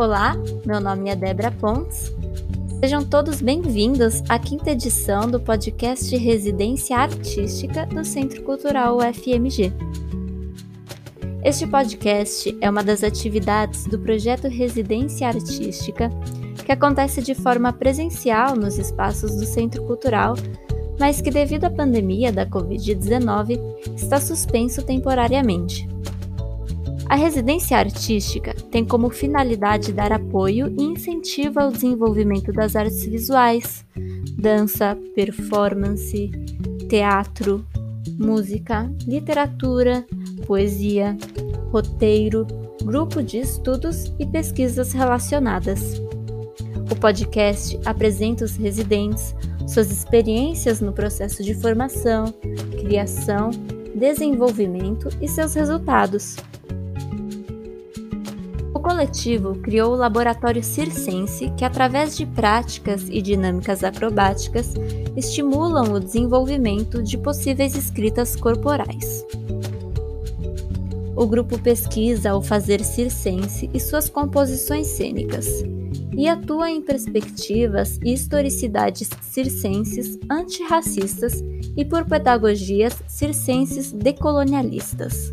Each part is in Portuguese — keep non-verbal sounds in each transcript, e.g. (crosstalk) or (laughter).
Olá, meu nome é Débora Pontes. Sejam todos bem-vindos à quinta edição do podcast Residência Artística do Centro Cultural UFMG. Este podcast é uma das atividades do projeto Residência Artística que acontece de forma presencial nos espaços do Centro Cultural, mas que, devido à pandemia da Covid-19, está suspenso temporariamente. A residência artística tem como finalidade dar apoio e incentivo ao desenvolvimento das artes visuais, dança, performance, teatro, música, literatura, poesia, roteiro, grupo de estudos e pesquisas relacionadas. O podcast apresenta os residentes, suas experiências no processo de formação, criação, desenvolvimento e seus resultados coletivo criou o laboratório circense, que, através de práticas e dinâmicas acrobáticas, estimulam o desenvolvimento de possíveis escritas corporais. O grupo pesquisa o fazer circense e suas composições cênicas, e atua em perspectivas e historicidades circenses antirracistas e por pedagogias circenses decolonialistas.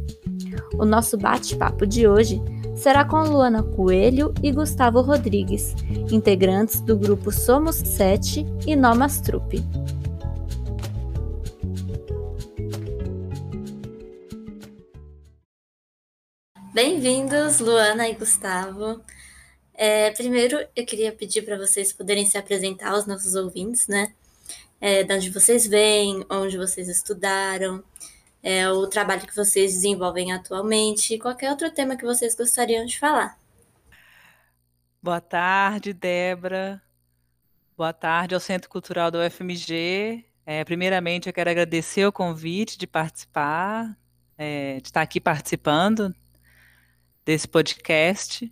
O nosso bate-papo de hoje será com Luana Coelho e Gustavo Rodrigues, integrantes do grupo Somos Sete e Nomas Trupe. Bem-vindos, Luana e Gustavo. É, primeiro, eu queria pedir para vocês poderem se apresentar aos nossos ouvintes, né? É, de onde vocês vêm, onde vocês estudaram, é, o trabalho que vocês desenvolvem atualmente e qualquer outro tema que vocês gostariam de falar. Boa tarde, Débora. Boa tarde ao Centro Cultural do UFMG. É, primeiramente, eu quero agradecer o convite de participar, é, de estar aqui participando desse podcast.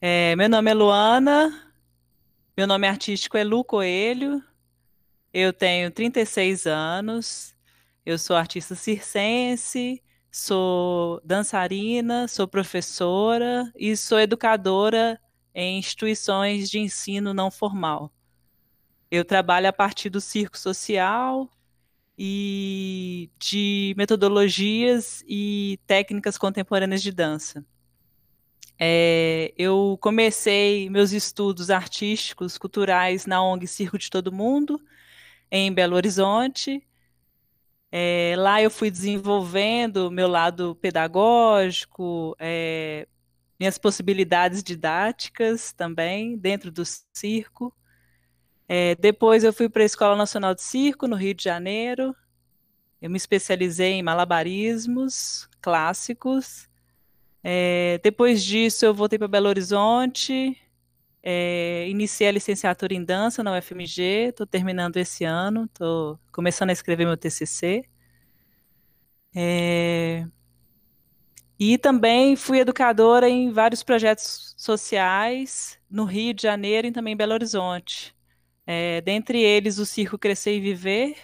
É, meu nome é Luana, meu nome artístico é Lu Coelho, eu tenho 36 anos, eu sou artista circense, sou dançarina, sou professora e sou educadora em instituições de ensino não formal. Eu trabalho a partir do circo social e de metodologias e técnicas contemporâneas de dança. É, eu comecei meus estudos artísticos, culturais na ONG Circo de Todo Mundo, em Belo Horizonte, é, lá eu fui desenvolvendo meu lado pedagógico, é, minhas possibilidades didáticas também dentro do circo. É, depois eu fui para a Escola Nacional de Circo, no Rio de Janeiro. Eu me especializei em malabarismos clássicos. É, depois disso, eu voltei para Belo Horizonte, é, iniciei a licenciatura em dança na UFMG, estou terminando esse ano, estou começando a escrever meu TCC. É, e também fui educadora em vários projetos sociais no Rio de Janeiro e também em Belo Horizonte. É, dentre eles, o Circo Crescer e Viver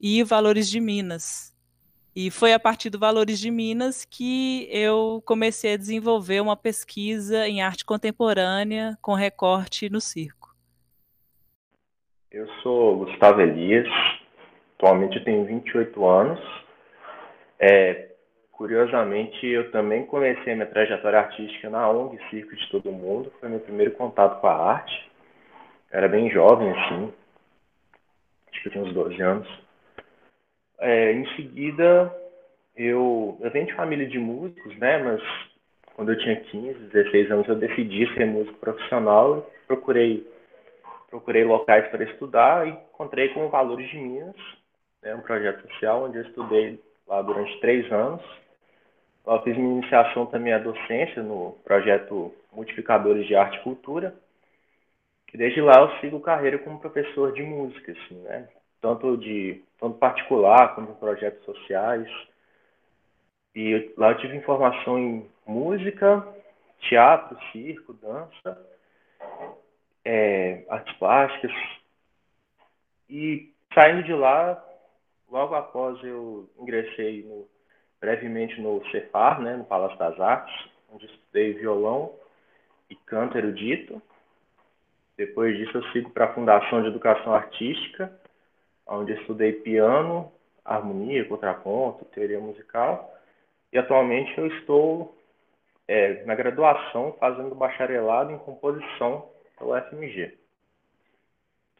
e Valores de Minas. E foi a partir do Valores de Minas que eu comecei a desenvolver uma pesquisa em arte contemporânea com recorte no circo. Eu sou Gustavo Elias, atualmente eu tenho 28 anos. É, curiosamente, eu também comecei minha trajetória artística na ONG Circo de Todo Mundo, foi meu primeiro contato com a arte. Era bem jovem, assim, acho que eu tinha uns 12 anos. É, em seguida, eu, eu venho de família de músicos, né? Mas quando eu tinha 15, 16 anos, eu decidi ser músico profissional. Procurei, procurei locais para estudar e encontrei com o Valores de Minas, né, um projeto social onde eu estudei lá durante três anos. Eu fiz minha iniciação também à docência no projeto Multiplicadores de Arte e Cultura. Que desde lá eu sigo carreira como professor de música, assim, né? Tanto de tanto particular em projetos sociais. E lá eu tive informação em música, teatro, circo, dança, é, artes plásticas. E saindo de lá, logo após eu ingressei no, brevemente no Cefar, né, no Palácio das Artes, onde estudei violão e canto erudito. Depois disso, eu sigo para a Fundação de Educação Artística, onde estudei piano, harmonia, contraponto, teoria musical. E atualmente eu estou é, na graduação fazendo bacharelado em composição pela UFMG.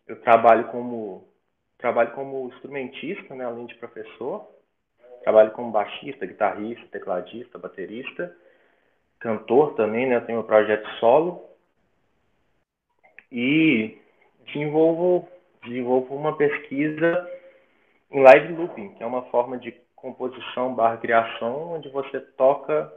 Eu trabalho como trabalho como instrumentista, né, além de professor. Trabalho como baixista, guitarrista, tecladista, baterista, cantor também, né? Eu tenho um projeto solo e desenvolvo desenvolvo uma pesquisa em live looping, que é uma forma de composição barra criação, onde você toca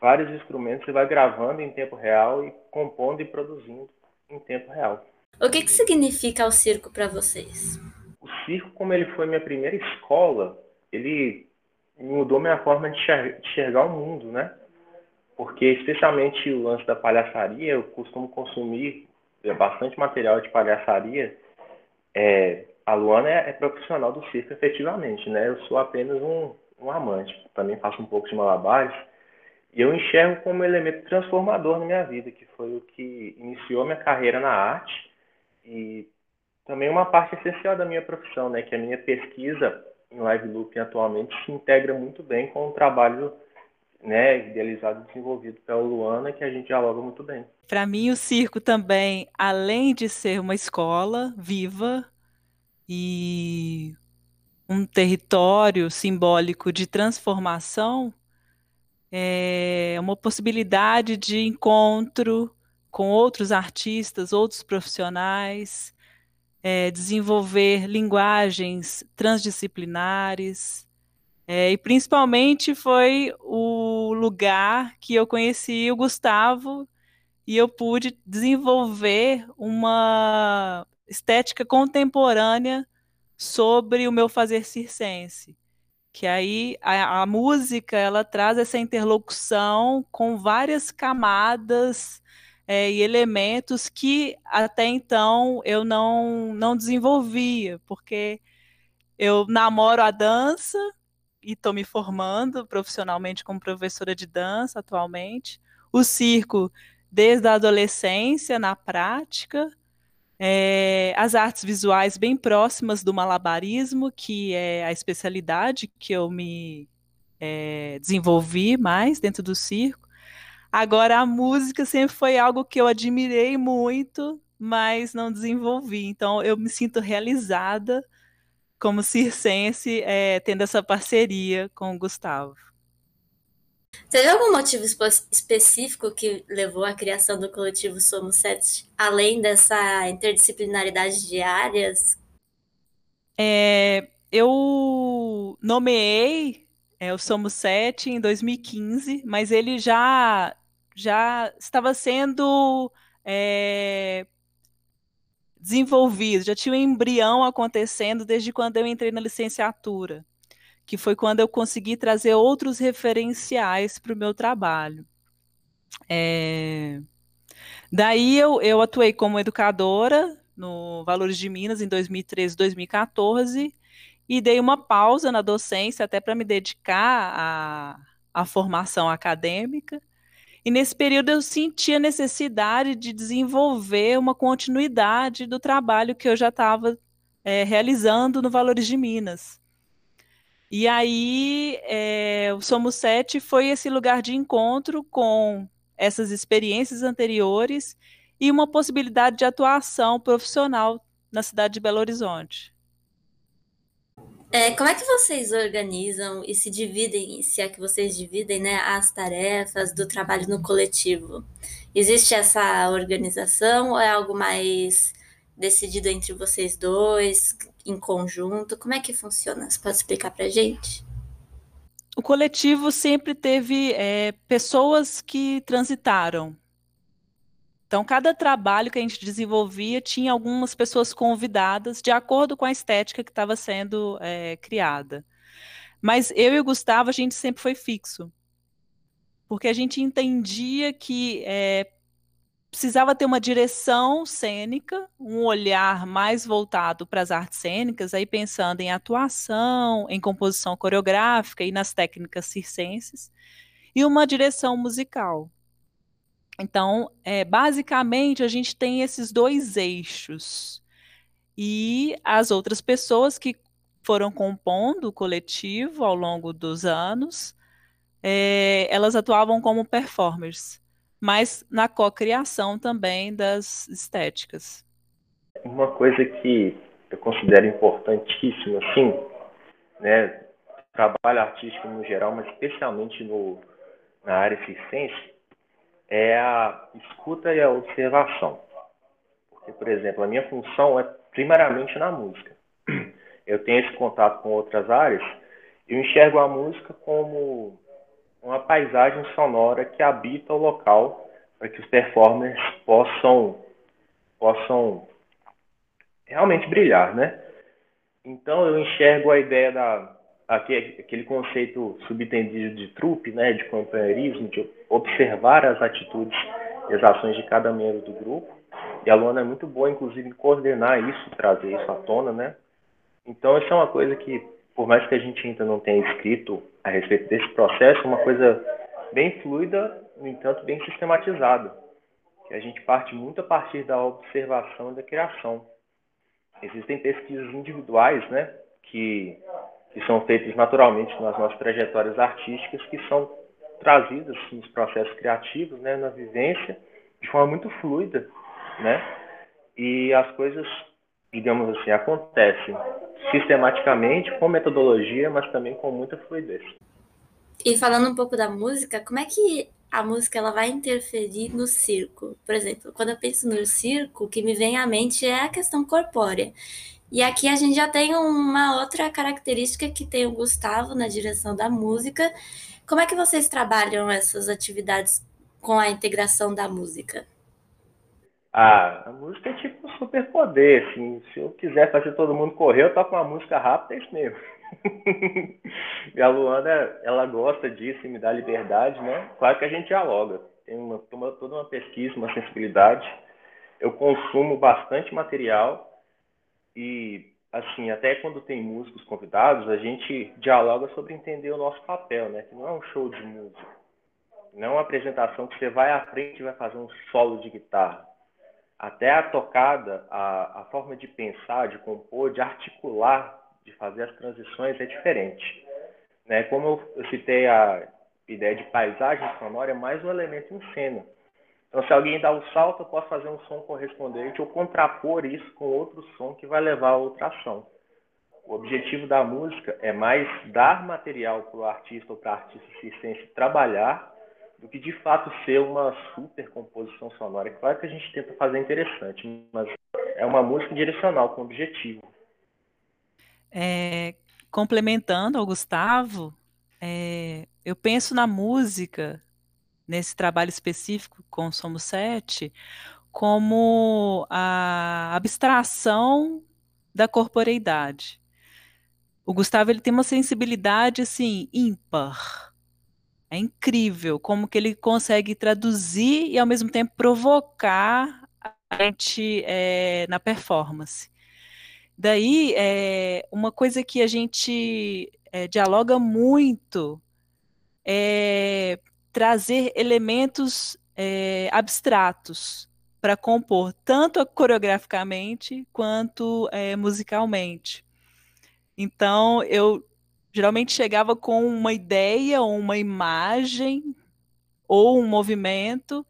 vários instrumentos e vai gravando em tempo real e compondo e produzindo em tempo real. O que, que significa o circo para vocês? O circo, como ele foi minha primeira escola, ele mudou minha forma de enxergar o mundo, né? Porque, especialmente o lance da palhaçaria, eu costumo consumir bastante material de palhaçaria. É, a Luana é, é, profissional do circo, efetivamente, né? Eu sou apenas um, um amante. Também faço um pouco de malabares. E eu enxergo como um elemento transformador na minha vida, que foi o que iniciou minha carreira na arte e também uma parte essencial da minha profissão, né, que a minha pesquisa em live looping atualmente se integra muito bem com o trabalho né, idealizado e desenvolvido pela Luana, que a gente dialoga muito bem. Para mim, o circo também, além de ser uma escola viva e um território simbólico de transformação, é uma possibilidade de encontro com outros artistas, outros profissionais, é, desenvolver linguagens transdisciplinares. É, e principalmente foi o lugar que eu conheci o Gustavo e eu pude desenvolver uma estética contemporânea sobre o meu fazer circense que aí a, a, música ela traz essa interlocução com várias camadas é, e elementos que até então eu não, não desenvolvia, porque eu namoro a dança e estou me formando profissionalmente como professora de dança atualmente, o circo desde a adolescência na prática, é, as artes visuais bem próximas do malabarismo, que é a especialidade que eu me é, desenvolvi mais dentro do circo. Agora, a música sempre foi algo que eu admirei muito, mas não desenvolvi. Então, eu me sinto realizada como circense, é, tendo essa parceria com o Gustavo. Teve algum motivo específico que levou à criação do coletivo Somos Sete, além dessa interdisciplinaridade de áreas? É, eu nomeei é, o Somos Sete em 2015, mas ele já, já estava sendo é, desenvolvido, já tinha um embrião acontecendo desde quando eu entrei na licenciatura que foi quando eu consegui trazer outros referenciais para o meu trabalho. É... Daí eu, eu atuei como educadora no Valores de Minas em 2013, 2014 e dei uma pausa na docência até para me dedicar à, à formação acadêmica. E nesse período eu senti a necessidade de desenvolver uma continuidade do trabalho que eu já estava é, realizando no Valores de Minas. E aí, é, o Somos Sete foi esse lugar de encontro com essas experiências anteriores e uma possibilidade de atuação profissional na cidade de Belo Horizonte. É, como é que vocês organizam e se dividem, se é que vocês dividem, né, as tarefas do trabalho no coletivo? Existe essa organização ou é algo mais decidido entre vocês dois? em conjunto? Como é que funciona? Você pode explicar para gente? O coletivo sempre teve é, pessoas que transitaram. Então, cada trabalho que a gente desenvolvia tinha algumas pessoas convidadas de acordo com a estética que estava sendo é, criada. Mas eu e o Gustavo, a gente sempre foi fixo. Porque a gente entendia que é, precisava ter uma direção cênica, um olhar mais voltado para as artes cênicas, aí pensando em atuação, em composição coreográfica e nas técnicas circenses, e uma direção musical. Então, é, basicamente, a gente tem esses dois eixos. E as outras pessoas que foram compondo o coletivo ao longo dos anos, é, elas atuavam como performers, mas na cocriação também das estéticas. Uma coisa que eu considero importantíssima, assim, né, trabalho artístico no geral, mas especialmente no, na área circense, é a escuta e a observação. Porque, por exemplo, a minha função é primariamente na música. Eu tenho esse contato com outras áreas, eu enxergo a música como uma paisagem sonora que habita o local para que os performers possam possam realmente brilhar, né? Então eu enxergo a ideia da aquele conceito subtendido de trupe, né, de companheirismo, de observar as atitudes e as ações de cada membro do grupo. E a Luana é muito boa, inclusive, em coordenar isso, trazer isso à tona, né? Então, isso é uma coisa que, por mais que a gente ainda não tenha escrito a respeito desse processo, é uma coisa bem fluida, no entanto, bem sistematizada. Que a gente parte muito a partir da observação e da criação. Existem pesquisas individuais, né, que que são feitos naturalmente nas nossas trajetórias artísticas, que são trazidas nos processos criativos, né, na vivência, de forma muito fluida, né? E as coisas, digamos assim, acontecem sistematicamente, com metodologia, mas também com muita fluidez. E falando um pouco da música, como é que a música ela vai interferir no circo? Por exemplo, quando eu penso no circo, o que me vem à mente é a questão corpórea. E aqui a gente já tem uma outra característica que tem o Gustavo na direção da música. Como é que vocês trabalham essas atividades com a integração da música? Ah, a música é tipo um superpoder, assim. Se eu quiser fazer todo mundo correr, eu toco uma música rápida, é isso mesmo. (laughs) e a Luana, ela gosta disso e me dá liberdade, né? Claro que a gente dialoga. Tem uma, toda uma pesquisa, uma sensibilidade. Eu consumo bastante material e, assim, até quando tem músicos convidados, a gente dialoga sobre entender o nosso papel, né? Que não é um show de música. Não é uma apresentação que você vai à frente e vai fazer um solo de guitarra. Até a tocada, a, a forma de pensar, de compor, de articular, de fazer as transições é diferente. Né? Como eu, citei a ideia de paisagem sonora, é mais um elemento em cena. Então, se alguém dá o um salto, eu posso fazer um som correspondente ou contrapor isso com outro som que vai levar a outra ação. O objetivo da música é mais dar material para o artista ou para a artista circense trabalhar do que de fato ser uma super composição sonora. Claro que a gente tenta fazer interessante, mas é uma música direcional, com objetivo. É, complementando ao Gustavo, é, eu penso na música nesse trabalho específico com Somos Sete, como a abstração da corporeidade. O Gustavo ele tem uma sensibilidade assim ímpar. É incrível como que ele consegue traduzir e ao mesmo tempo provocar a gente é, na performance. Daí, é, uma coisa que a gente é, dialoga muito é trazer elementos é, abstratos para compor, tanto coreograficamente quanto é, musicalmente. Então, eu geralmente chegava com uma ideia uma imagem ou um movimento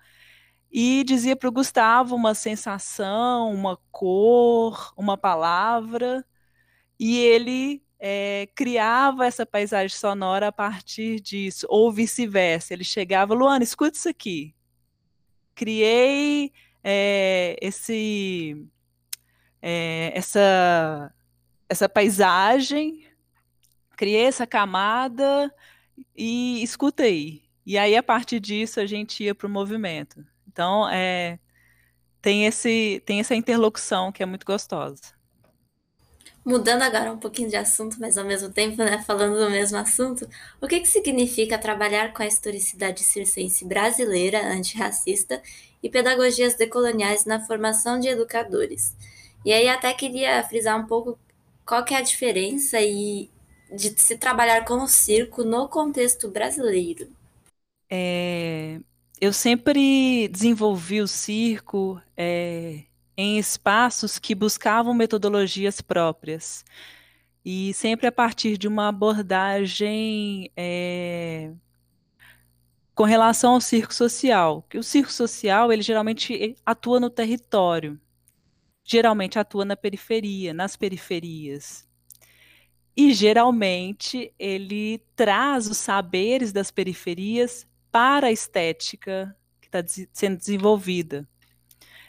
e dizia para o Gustavo uma sensação, uma cor, uma palavra, e ele é, criava essa paisagem sonora a partir disso, ou vice-versa. Ele chegava, Luana, escuta isso aqui. Criei é, esse, é, essa, essa paisagem, criei essa camada e escuta aí. E aí, a partir disso, a gente ia para o movimento. Então, é, tem, esse, tem essa interlocução que é muito gostosa. Mudando agora um pouquinho de assunto, mas ao mesmo tempo, né, falando do mesmo assunto, o que, que significa trabalhar com a historicidade circense brasileira antirracista e pedagogias decoloniais na formação de educadores? E aí até queria frisar um pouco qual que é a diferença e de se trabalhar com o circo no contexto brasileiro. É, eu sempre desenvolvi o circo é, em espaços que buscavam metodologias próprias e sempre a partir de uma abordagem é, com relação ao circo social, que o circo social ele geralmente atua no território, geralmente atua na periferia, nas periferias. E geralmente ele traz os saberes das periferias para a estética que está sendo desenvolvida.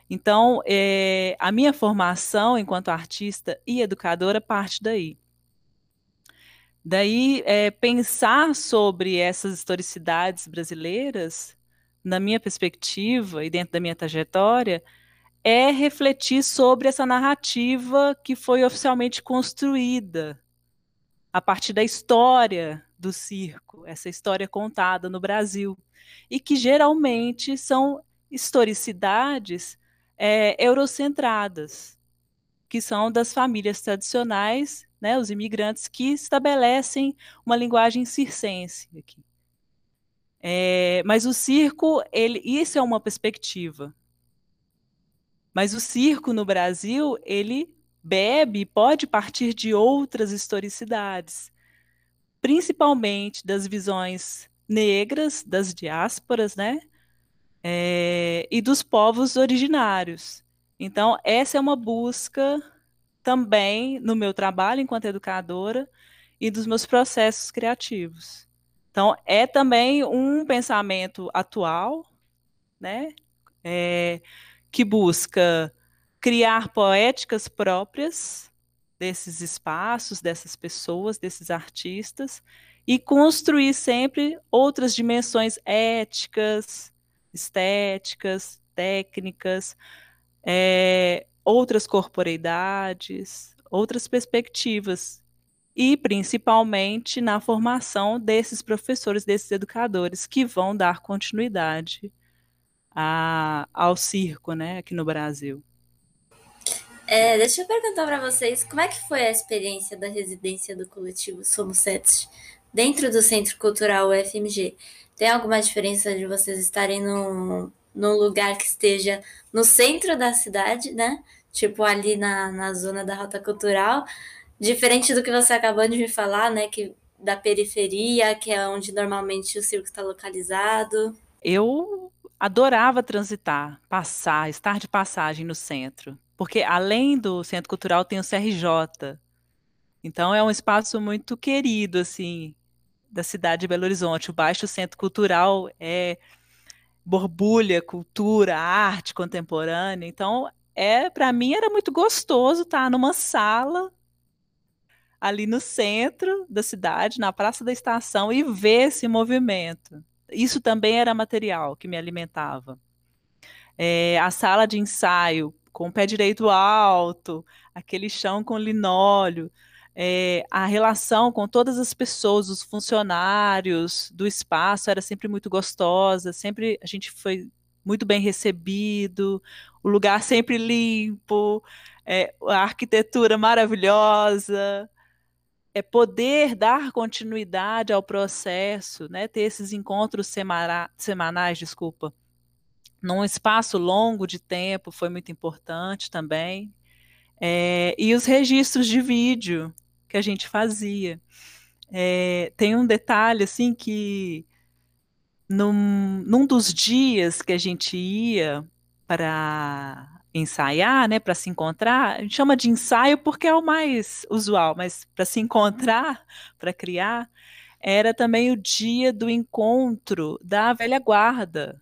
Então, é, a minha formação enquanto artista e educadora parte daí. Daí, é, pensar sobre essas historicidades brasileiras, na minha perspectiva e dentro da minha trajetória, é refletir sobre essa narrativa que foi oficialmente construída a partir da história do circo, essa história contada no Brasil, e que geralmente são historicidades é, eurocentradas, que são das famílias tradicionais, né, os imigrantes que estabelecem uma linguagem circense aqui. É, mas o circo, ele, isso é uma perspectiva. Mas o circo no Brasil, ele bebe, pode partir de outras historicidades, principalmente das visões negras, das diásporas, né? É, e dos povos originários. Então, essa é uma busca também no meu trabalho enquanto educadora e dos meus processos criativos. Então, é também um pensamento atual, né? É, que busca criar poéticas próprias desses espaços, dessas pessoas, desses artistas, e construir sempre outras dimensões éticas, estéticas, técnicas, é, outras corporeidades, outras perspectivas, e principalmente na formação desses professores, desses educadores que vão dar continuidade a, ao circo, né, aqui no Brasil. É, deixa eu perguntar para vocês como é que foi a experiência da residência do coletivo Somos Sete dentro do Centro Cultural UFMG. Tem alguma diferença de vocês estarem num, num lugar que esteja no centro da cidade, né? Tipo ali na, na zona da Rota Cultural, diferente do que você acabou de me falar, né? Que da periferia, que é onde normalmente o circo está localizado. Eu adorava transitar, passar, estar de passagem no centro porque além do Centro Cultural tem o CRJ. Então é um espaço muito querido assim da cidade de Belo Horizonte. O Baixo Centro Cultural é borbulha, cultura, arte contemporânea. Então é para mim era muito gostoso estar numa sala ali no centro da cidade, na Praça da Estação e ver esse movimento. Isso também era material que me alimentava. É, a sala de ensaio com o pé direito alto, aquele chão com linóleo, é, a relação com todas as pessoas, os funcionários do espaço era sempre muito gostosa, sempre a gente foi muito bem recebido, o lugar sempre limpo, é, a arquitetura maravilhosa, é poder dar continuidade ao processo, né, ter esses encontros semana, semanais, desculpa, num espaço longo de tempo foi muito importante também. É, e os registros de vídeo que a gente fazia. É, tem um detalhe assim que num, num dos dias que a gente ia para ensaiar, né, para se encontrar, a gente chama de ensaio porque é o mais usual, mas para se encontrar, (laughs) para criar, era também o dia do encontro da velha guarda,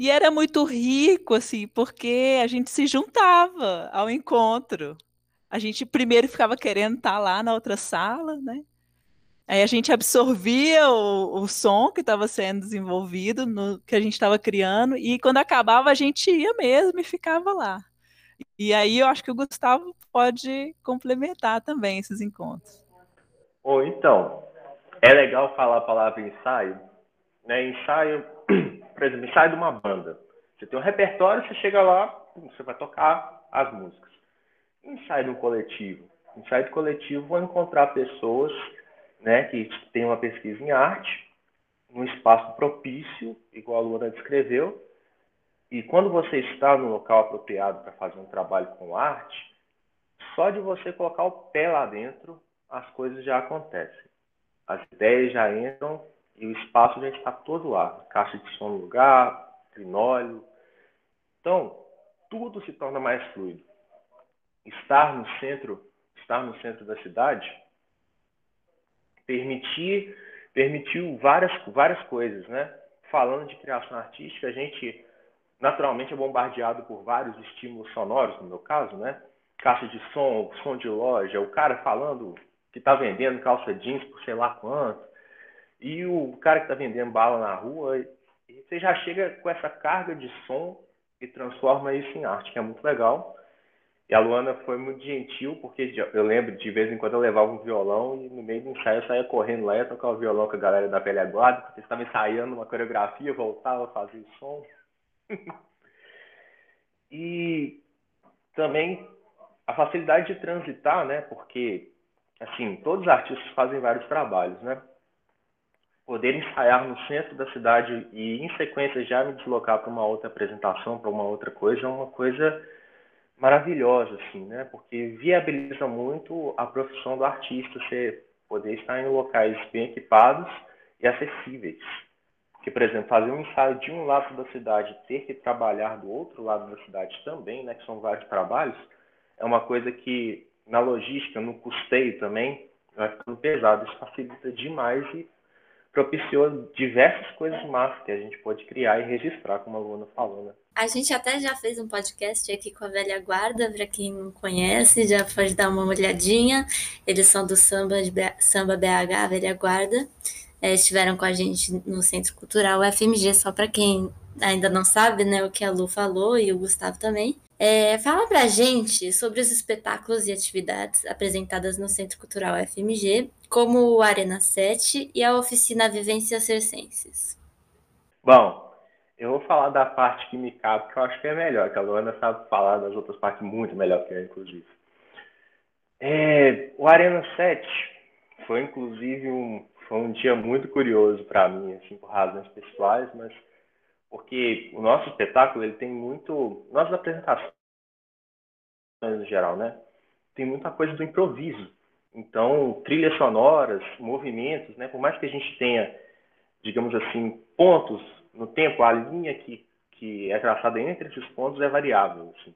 e era muito rico, assim, porque a gente se juntava ao encontro. A gente primeiro ficava querendo estar lá na outra sala, né? Aí a gente absorvia o, o som que estava sendo desenvolvido, no, que a gente estava criando, e quando acabava a gente ia mesmo e ficava lá. E aí eu acho que o Gustavo pode complementar também esses encontros. Ou então, é legal falar a palavra ensaio, né? Ensaio (clears throat) por exemplo, ensaio de uma banda. Você tem um repertório, você chega lá, você vai tocar as músicas. Um coletivo. De coletivo, vou encontrar pessoas né, que têm uma pesquisa em arte num espaço propício, igual a Luana descreveu, e quando você está no local apropriado para fazer um trabalho com arte, só de você colocar o pé lá dentro, as coisas já acontecem. As ideias já entram e o espaço já está todo lá. Caixa de som no lugar, trinóleo. Então, tudo se torna mais fluido. Estar no centro, estar no centro da cidade, permitir, permitiu várias, várias coisas, né? Falando de criação artística, a gente naturalmente é bombardeado por vários estímulos sonoros, no meu caso, né? Caixa de som, som de loja, o cara falando que está vendendo calça jeans por sei lá quanto, e o cara que está vendendo bala na rua, você já chega com essa carga de som e transforma isso em arte, que é muito legal. E a Luana foi muito gentil, porque eu lembro de vez em quando eu levava um violão e no meio do ensaio eu saía correndo lá ia tocar o violão com a galera da velha guarda, porque eles estavam ensaiando uma coreografia, voltava, fazia o som. (laughs) e também a facilidade de transitar, né? Porque, assim, todos os artistas fazem vários trabalhos, né? Poder ensaiar no centro da cidade e, em sequência, já me deslocar para uma outra apresentação, para uma outra coisa, é uma coisa maravilhosa, assim, né? Porque viabiliza muito a profissão do artista, você poder estar em locais bem equipados e acessíveis. Porque, por exemplo, fazer um ensaio de um lado da cidade ter que trabalhar do outro lado da cidade também, né? Que são vários trabalhos, é uma coisa que, na logística, no custeio também, vai ficando pesado. Isso facilita demais e propiciou diversas coisas massas que a gente pode criar e registrar, como a Luana falou, né? A gente até já fez um podcast aqui com a Velha Guarda, para quem não conhece, já pode dar uma olhadinha. Eles são do Samba. Samba BH, Velha Guarda. É, estiveram com a gente no Centro Cultural FMG, só para quem ainda não sabe né, o que a Lu falou e o Gustavo também. É, fala pra gente sobre os espetáculos e atividades apresentadas no Centro Cultural FMG, como o Arena 7 e a oficina Vivências Circenses. Bom, eu vou falar da parte que me cabe, que eu acho que é melhor, que a Luana sabe falar das outras partes muito melhor que eu, inclusive. É, o Arena 7 foi, inclusive, um, foi um dia muito curioso para mim, assim, por razões pessoais, mas porque o nosso espetáculo ele tem muito, nossas apresentações no geral, né? Tem muita coisa do improviso. Então, trilhas sonoras, movimentos, né? Por mais que a gente tenha, digamos assim, pontos no tempo, a linha que, que é traçada entre esses pontos é variável. Assim.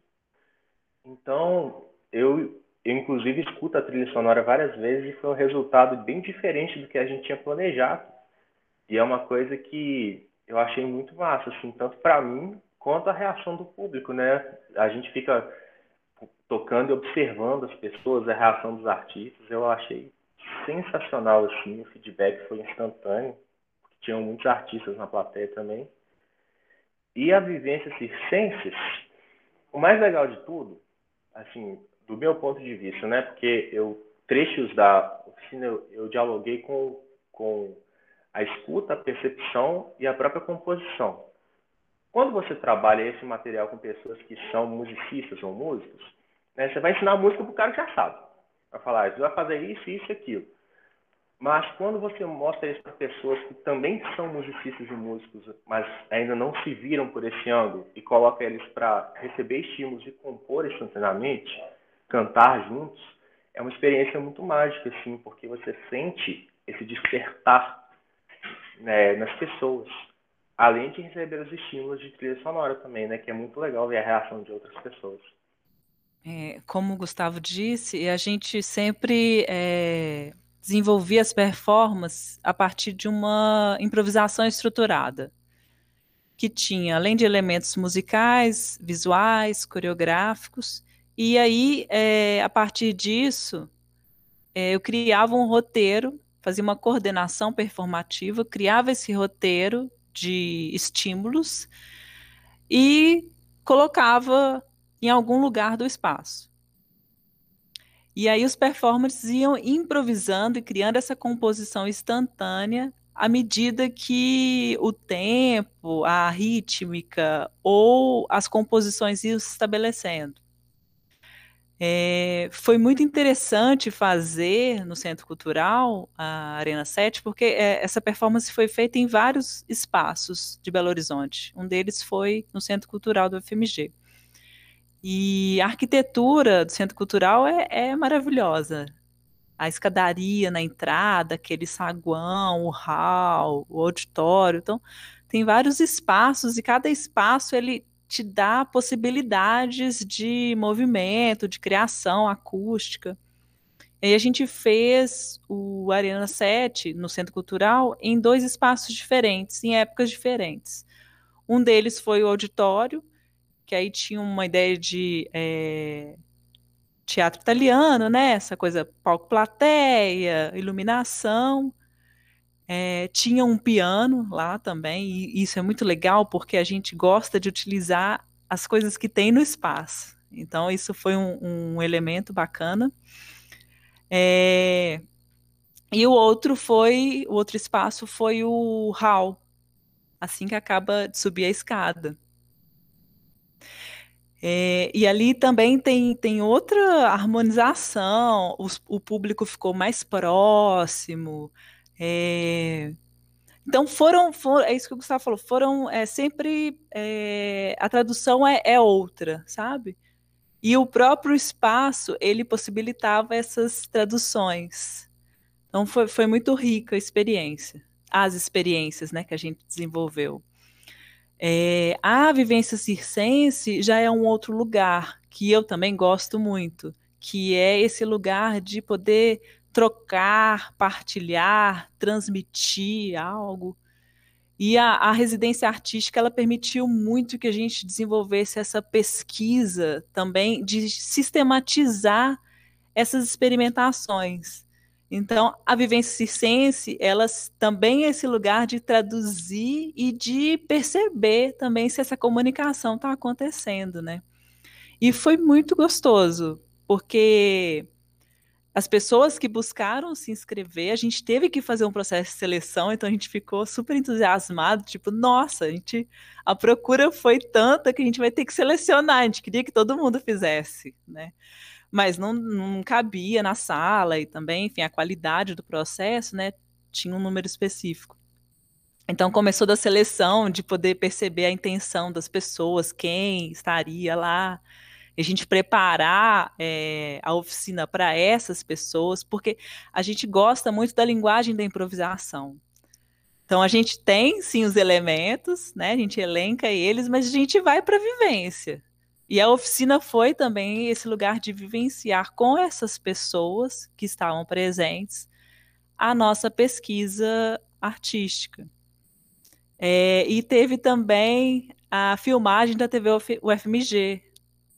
Então, eu, eu inclusive escuto a trilha sonora várias vezes e foi um resultado bem diferente do que a gente tinha planejado. E é uma coisa que eu achei muito massa, assim, tanto para mim quanto a reação do público, né? A gente fica tocando e observando as pessoas, a reação dos artistas, eu achei sensacional, assim, o feedback foi instantâneo, tinham muitos artistas na plateia também. E a vivência circenses, o mais legal de tudo, assim, do meu ponto de vista, né? Porque eu, trechos da oficina, eu, eu dialoguei com, com a escuta, a percepção e a própria composição. Quando você trabalha esse material com pessoas que são musicistas ou músicos, né, você vai ensinar música para o cara que já sabe. Vai falar, você vai fazer isso, isso e aquilo. Mas quando você mostra isso para pessoas que também são musicistas e músicos, mas ainda não se viram por esse ângulo, e coloca eles para receber estímulos e compor instantaneamente, cantar juntos, é uma experiência muito mágica, assim, porque você sente esse despertar né, nas pessoas. Além de receber os estímulos de trilha sonora também, né? Que é muito legal ver a reação de outras pessoas. É, como o Gustavo disse, a gente sempre é, desenvolvia as performances a partir de uma improvisação estruturada, que tinha, além de elementos musicais, visuais, coreográficos, e aí, é, a partir disso, é, eu criava um roteiro fazia uma coordenação performativa, criava esse roteiro de estímulos e colocava em algum lugar do espaço. E aí os performers iam improvisando e criando essa composição instantânea à medida que o tempo, a rítmica ou as composições iam se estabelecendo. É, foi muito interessante fazer no Centro Cultural, a Arena 7, porque é, essa performance foi feita em vários espaços de Belo Horizonte. Um deles foi no Centro Cultural do FMG. E a arquitetura do Centro Cultural é, é maravilhosa. A escadaria na entrada, aquele saguão, o hall, o auditório. Então, tem vários espaços e cada espaço ele te dá possibilidades de movimento, de criação acústica. E aí a gente fez o Arena 7 no Centro Cultural em dois espaços diferentes, em épocas diferentes. Um deles foi o auditório, que aí tinha uma ideia de é, teatro italiano, né? Essa coisa palco-plateia, iluminação. É, tinha um piano lá também, e isso é muito legal porque a gente gosta de utilizar as coisas que tem no espaço. Então, isso foi um, um elemento bacana. É, e o outro foi, o outro espaço foi o hall, assim que acaba de subir a escada. É, e ali também tem, tem outra harmonização, os, o público ficou mais próximo, é, então foram, foram, é isso que o Gustavo falou, foram é, sempre é, a tradução é, é, outra, sabe? E o próprio espaço ele possibilitava essas traduções. Então foi, foi muito rica a experiência, as experiências, né, que a gente desenvolveu. É, a vivência circense já é um outro lugar que eu também gosto muito, que é esse lugar de poder trocar, partilhar, transmitir algo. E a, a, residência artística ela permitiu muito que a gente desenvolvesse essa pesquisa também de sistematizar essas experimentações. Então, a vivência circense, elas também é esse lugar de traduzir e de perceber também se essa comunicação está acontecendo, né? E foi muito gostoso, porque as pessoas que buscaram se inscrever, a gente teve que fazer um processo de seleção, então a gente ficou super entusiasmado, tipo, nossa, a gente a procura foi tanta que a gente vai ter que selecionar, a gente queria que todo mundo fizesse, né? Mas não, não cabia na sala e também, enfim, a qualidade do processo, né, tinha um número específico. Então começou da seleção de poder perceber a intenção das pessoas, quem estaria lá, a gente preparar é, a oficina para essas pessoas, porque a gente gosta muito da linguagem da improvisação. Então a gente tem sim os elementos, né? A gente elenca eles, mas a gente vai para a vivência. E a oficina foi também esse lugar de vivenciar com essas pessoas que estavam presentes a nossa pesquisa artística. É, e teve também a filmagem da TV UFMG,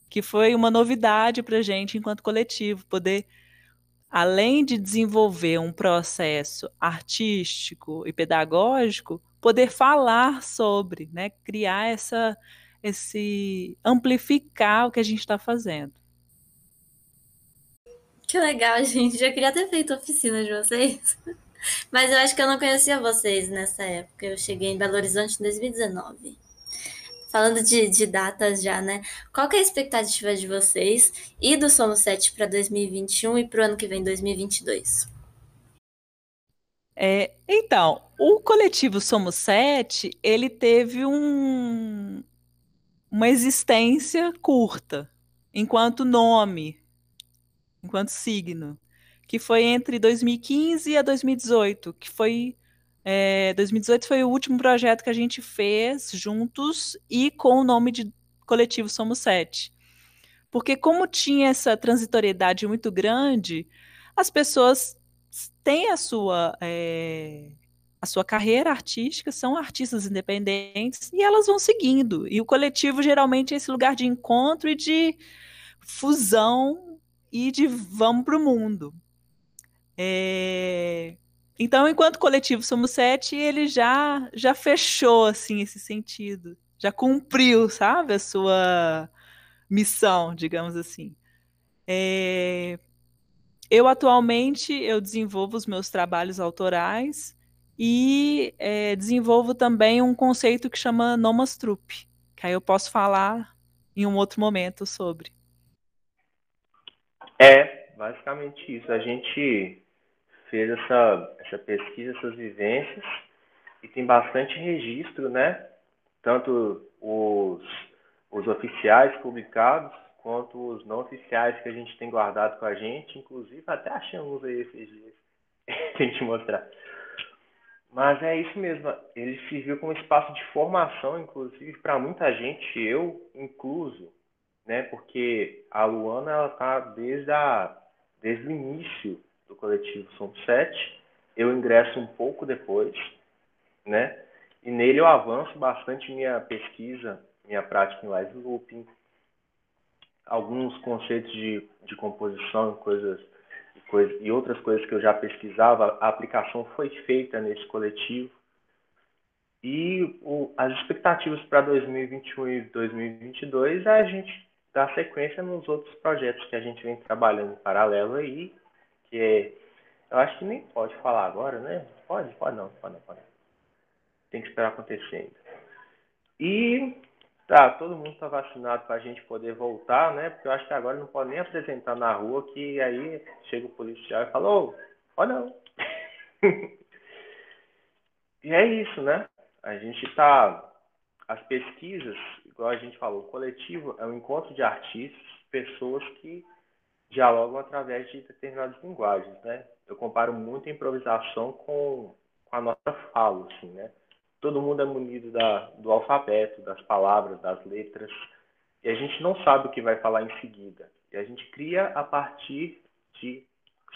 que foi uma novidade para a gente enquanto coletivo, poder, além de desenvolver um processo artístico e pedagógico, poder falar sobre, né, criar essa, esse amplificar o que a gente está fazendo. Que legal, gente. Já queria ter feito oficina de vocês. (laughs) Mas eu acho que eu não conhecia vocês nessa época. Eu cheguei em Belo Horizonte em 2019 falando de, de datas já, né? Qual é a expectativa de vocês e do Somos 7 para 2021 e para o ano que vem, 2022? É, então, o coletivo Somos 7, ele teve um, uma existência curta, enquanto nome, enquanto signo, que foi entre 2015 a 2018, que foi é, 2018 foi o último projeto que a gente fez juntos e com o nome de coletivo Somos Sete. Porque como tinha essa transitoriedade muito grande, as pessoas têm a sua é, a sua carreira artística, são artistas independentes e elas vão seguindo. E o coletivo geralmente é esse lugar de encontro e de fusão e de vamos para o mundo. É, então, enquanto coletivo Somos Sete, ele já, já fechou, assim, esse sentido. Já cumpriu, sabe, a sua missão, digamos assim. É... Eu, atualmente, eu desenvolvo os meus trabalhos autorais e é, desenvolvo também um conceito que chama Nomas Trupe, que aí eu posso falar em um outro momento sobre. É, basicamente isso. A gente fez essa, essa pesquisa, essas vivências, e tem bastante registro, né? Tanto os, os oficiais publicados, quanto os não oficiais que a gente tem guardado com a gente, inclusive até achamos aí esses dias (laughs) a gente mostrar. Mas é isso mesmo, ele serviu como espaço de formação, inclusive, para muita gente, eu incluso, né? Porque a Luana, ela tá desde, a, desde o início do coletivo Som 7, eu ingresso um pouco depois, né? E nele eu avanço bastante minha pesquisa, minha prática em live looping, alguns conceitos de, de composição, coisas e outras coisas que eu já pesquisava, a aplicação foi feita nesse coletivo. E o, as expectativas para 2021 e 2022 é a gente dar sequência nos outros projetos que a gente vem trabalhando em paralelo aí, que é, eu acho que nem pode falar agora, né? Pode, pode não, pode não, pode não. Tem que esperar acontecer ainda. E Tá, todo mundo está vacinado para a gente poder voltar, né? Porque eu acho que agora não pode nem apresentar na rua, que aí chega o policial e fala, ô, não. (laughs) e é isso, né? A gente está. As pesquisas, igual a gente falou, o coletivo é um encontro de artistas, pessoas que dialogam através de determinadas linguagens, né? Eu comparo muito a improvisação com, com a nossa fala, assim, né? Todo mundo é munido da, do alfabeto, das palavras, das letras, e a gente não sabe o que vai falar em seguida. E a gente cria a partir de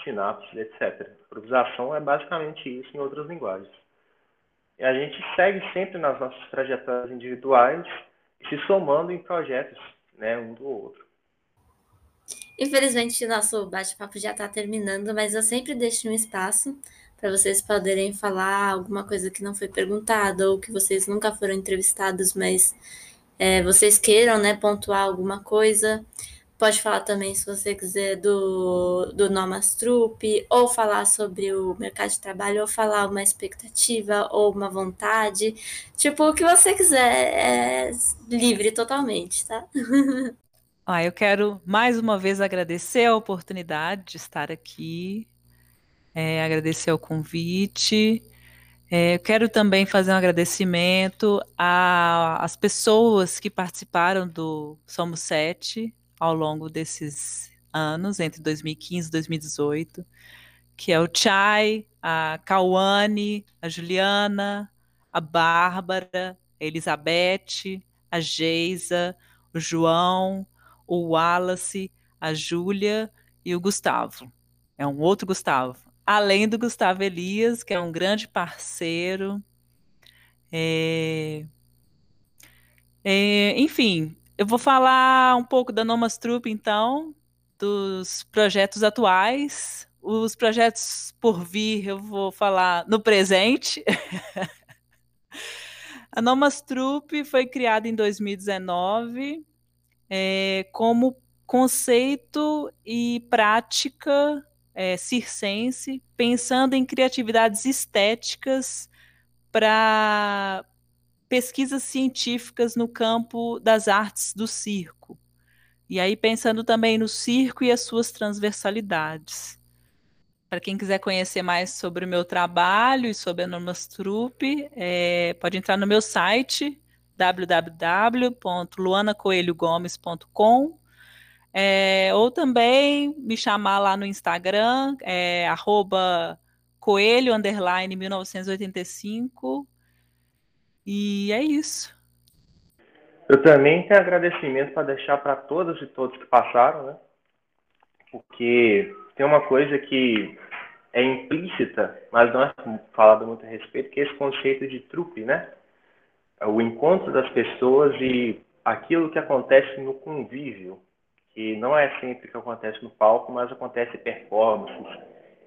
sinapses, etc. Improvisação é basicamente isso em outras linguagens. E a gente segue sempre nas nossas trajetórias individuais, se somando em projetos, né, um do outro. Infelizmente, nosso bate-papo já está terminando, mas eu sempre deixo um espaço para vocês poderem falar alguma coisa que não foi perguntada ou que vocês nunca foram entrevistados, mas é, vocês queiram né, pontuar alguma coisa. Pode falar também, se você quiser, do, do Nomas Trupe, ou falar sobre o mercado de trabalho, ou falar uma expectativa, ou uma vontade. Tipo, o que você quiser, é livre totalmente, tá? (laughs) Ah, eu quero mais uma vez agradecer a oportunidade de estar aqui é, agradecer o convite. É, quero também fazer um agradecimento às pessoas que participaram do Somos Sete ao longo desses anos, entre 2015 e 2018, que é o Chai, a Cauane, a Juliana, a Bárbara, a Elizabeth, a Geisa, o João, o Wallace, a Júlia e o Gustavo. É um outro Gustavo além do Gustavo Elias, que é um grande parceiro. É... É, enfim, eu vou falar um pouco da Nomas Troop, então, dos projetos atuais. Os projetos por vir, eu vou falar no presente. (laughs) A Nomas Troop foi criada em 2019 é, como conceito e prática é, circense, pensando em criatividades estéticas para pesquisas científicas no campo das artes do circo. E aí pensando também no circo e as suas transversalidades. Para quem quiser conhecer mais sobre o meu trabalho e sobre a Normas Trupe, é, pode entrar no meu site www.luanacoelhogomes.com é, ou também me chamar lá no Instagram, é, coelho, underline 1985. E é isso. Eu também tenho agradecimento para deixar para todas e todos que passaram, né? Porque tem uma coisa que é implícita, mas não é falado muito a respeito, que é esse conceito de trupe, né? O encontro das pessoas e aquilo que acontece no convívio, que não é sempre que acontece no palco, mas acontece performances,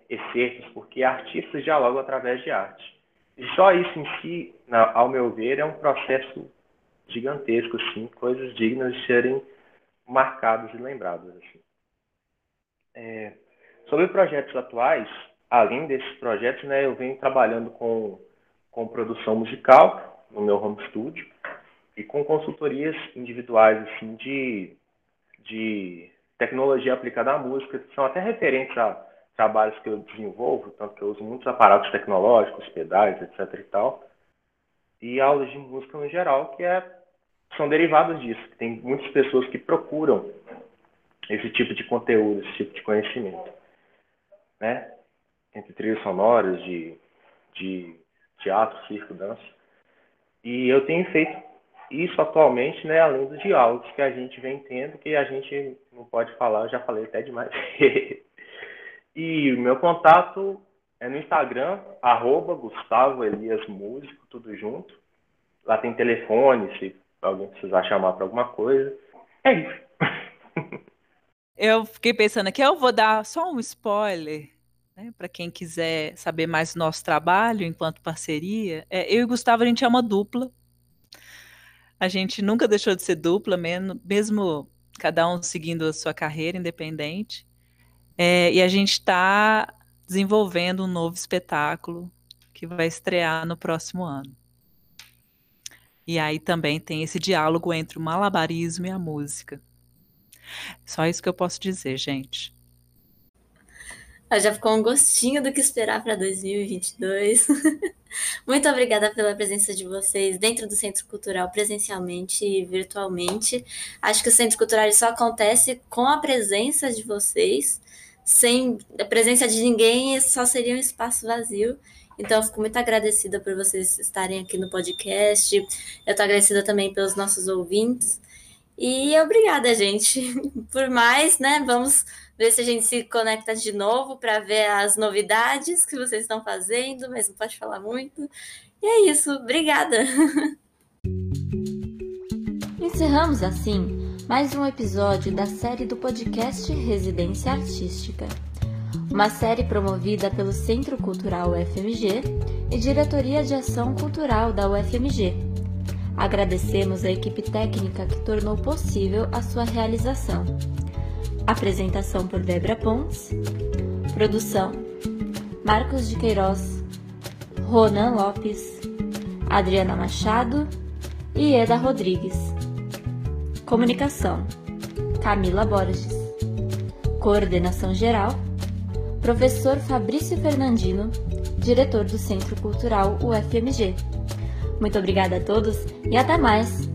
efeitos, porque artistas dialogam através de arte. E só isso em si, ao meu ver, é um processo gigantesco, assim, coisas dignas de serem marcadas e lembradas. Assim. É, sobre projetos atuais, além desses projetos, né, eu venho trabalhando com, com produção musical no meu home studio e com consultorias individuais assim de de tecnologia aplicada à música, que são até referentes a trabalhos que eu desenvolvo, tanto que eu uso muitos aparatos tecnológicos, pedais, etc e tal, e aulas de música no geral, que é, são derivados disso. Tem muitas pessoas que procuram esse tipo de conteúdo, esse tipo de conhecimento, né? Entre trilhas sonoras de, de teatro, circo, dança. E eu tenho feito isso atualmente, né, além dos diálogos que a gente vem tendo, que a gente não pode falar, eu já falei até demais. (laughs) e o meu contato é no Instagram, arroba Gustavo Elias Músico, tudo junto. Lá tem telefone, se alguém precisar chamar para alguma coisa. É isso. (laughs) eu fiquei pensando aqui, eu vou dar só um spoiler né, para quem quiser saber mais do nosso trabalho enquanto parceria. É, eu e Gustavo, a gente é uma dupla. A gente nunca deixou de ser dupla, mesmo, cada um seguindo a sua carreira independente. É, e a gente está desenvolvendo um novo espetáculo que vai estrear no próximo ano. E aí também tem esse diálogo entre o malabarismo e a música. Só isso que eu posso dizer, gente. Já ficou um gostinho do que esperar para 2022. (laughs) Muito obrigada pela presença de vocês dentro do Centro Cultural, presencialmente e virtualmente. Acho que o Centro Cultural só acontece com a presença de vocês. Sem a presença de ninguém, só seria um espaço vazio. Então, eu fico muito agradecida por vocês estarem aqui no podcast. Eu estou agradecida também pelos nossos ouvintes. E obrigada, gente. (laughs) Por mais, né? Vamos ver se a gente se conecta de novo para ver as novidades que vocês estão fazendo, mas não pode falar muito. E é isso, obrigada! (laughs) Encerramos assim mais um episódio da série do podcast Residência Artística, uma série promovida pelo Centro Cultural UFMG e Diretoria de Ação Cultural da UFMG. Agradecemos a equipe técnica que tornou possível a sua realização. Apresentação por Débora Pontes. Produção: Marcos de Queiroz, Ronan Lopes, Adriana Machado e Eda Rodrigues. Comunicação: Camila Borges. Coordenação geral: Professor Fabrício Fernandino, diretor do Centro Cultural UFMG. Muito obrigada a todos e até mais!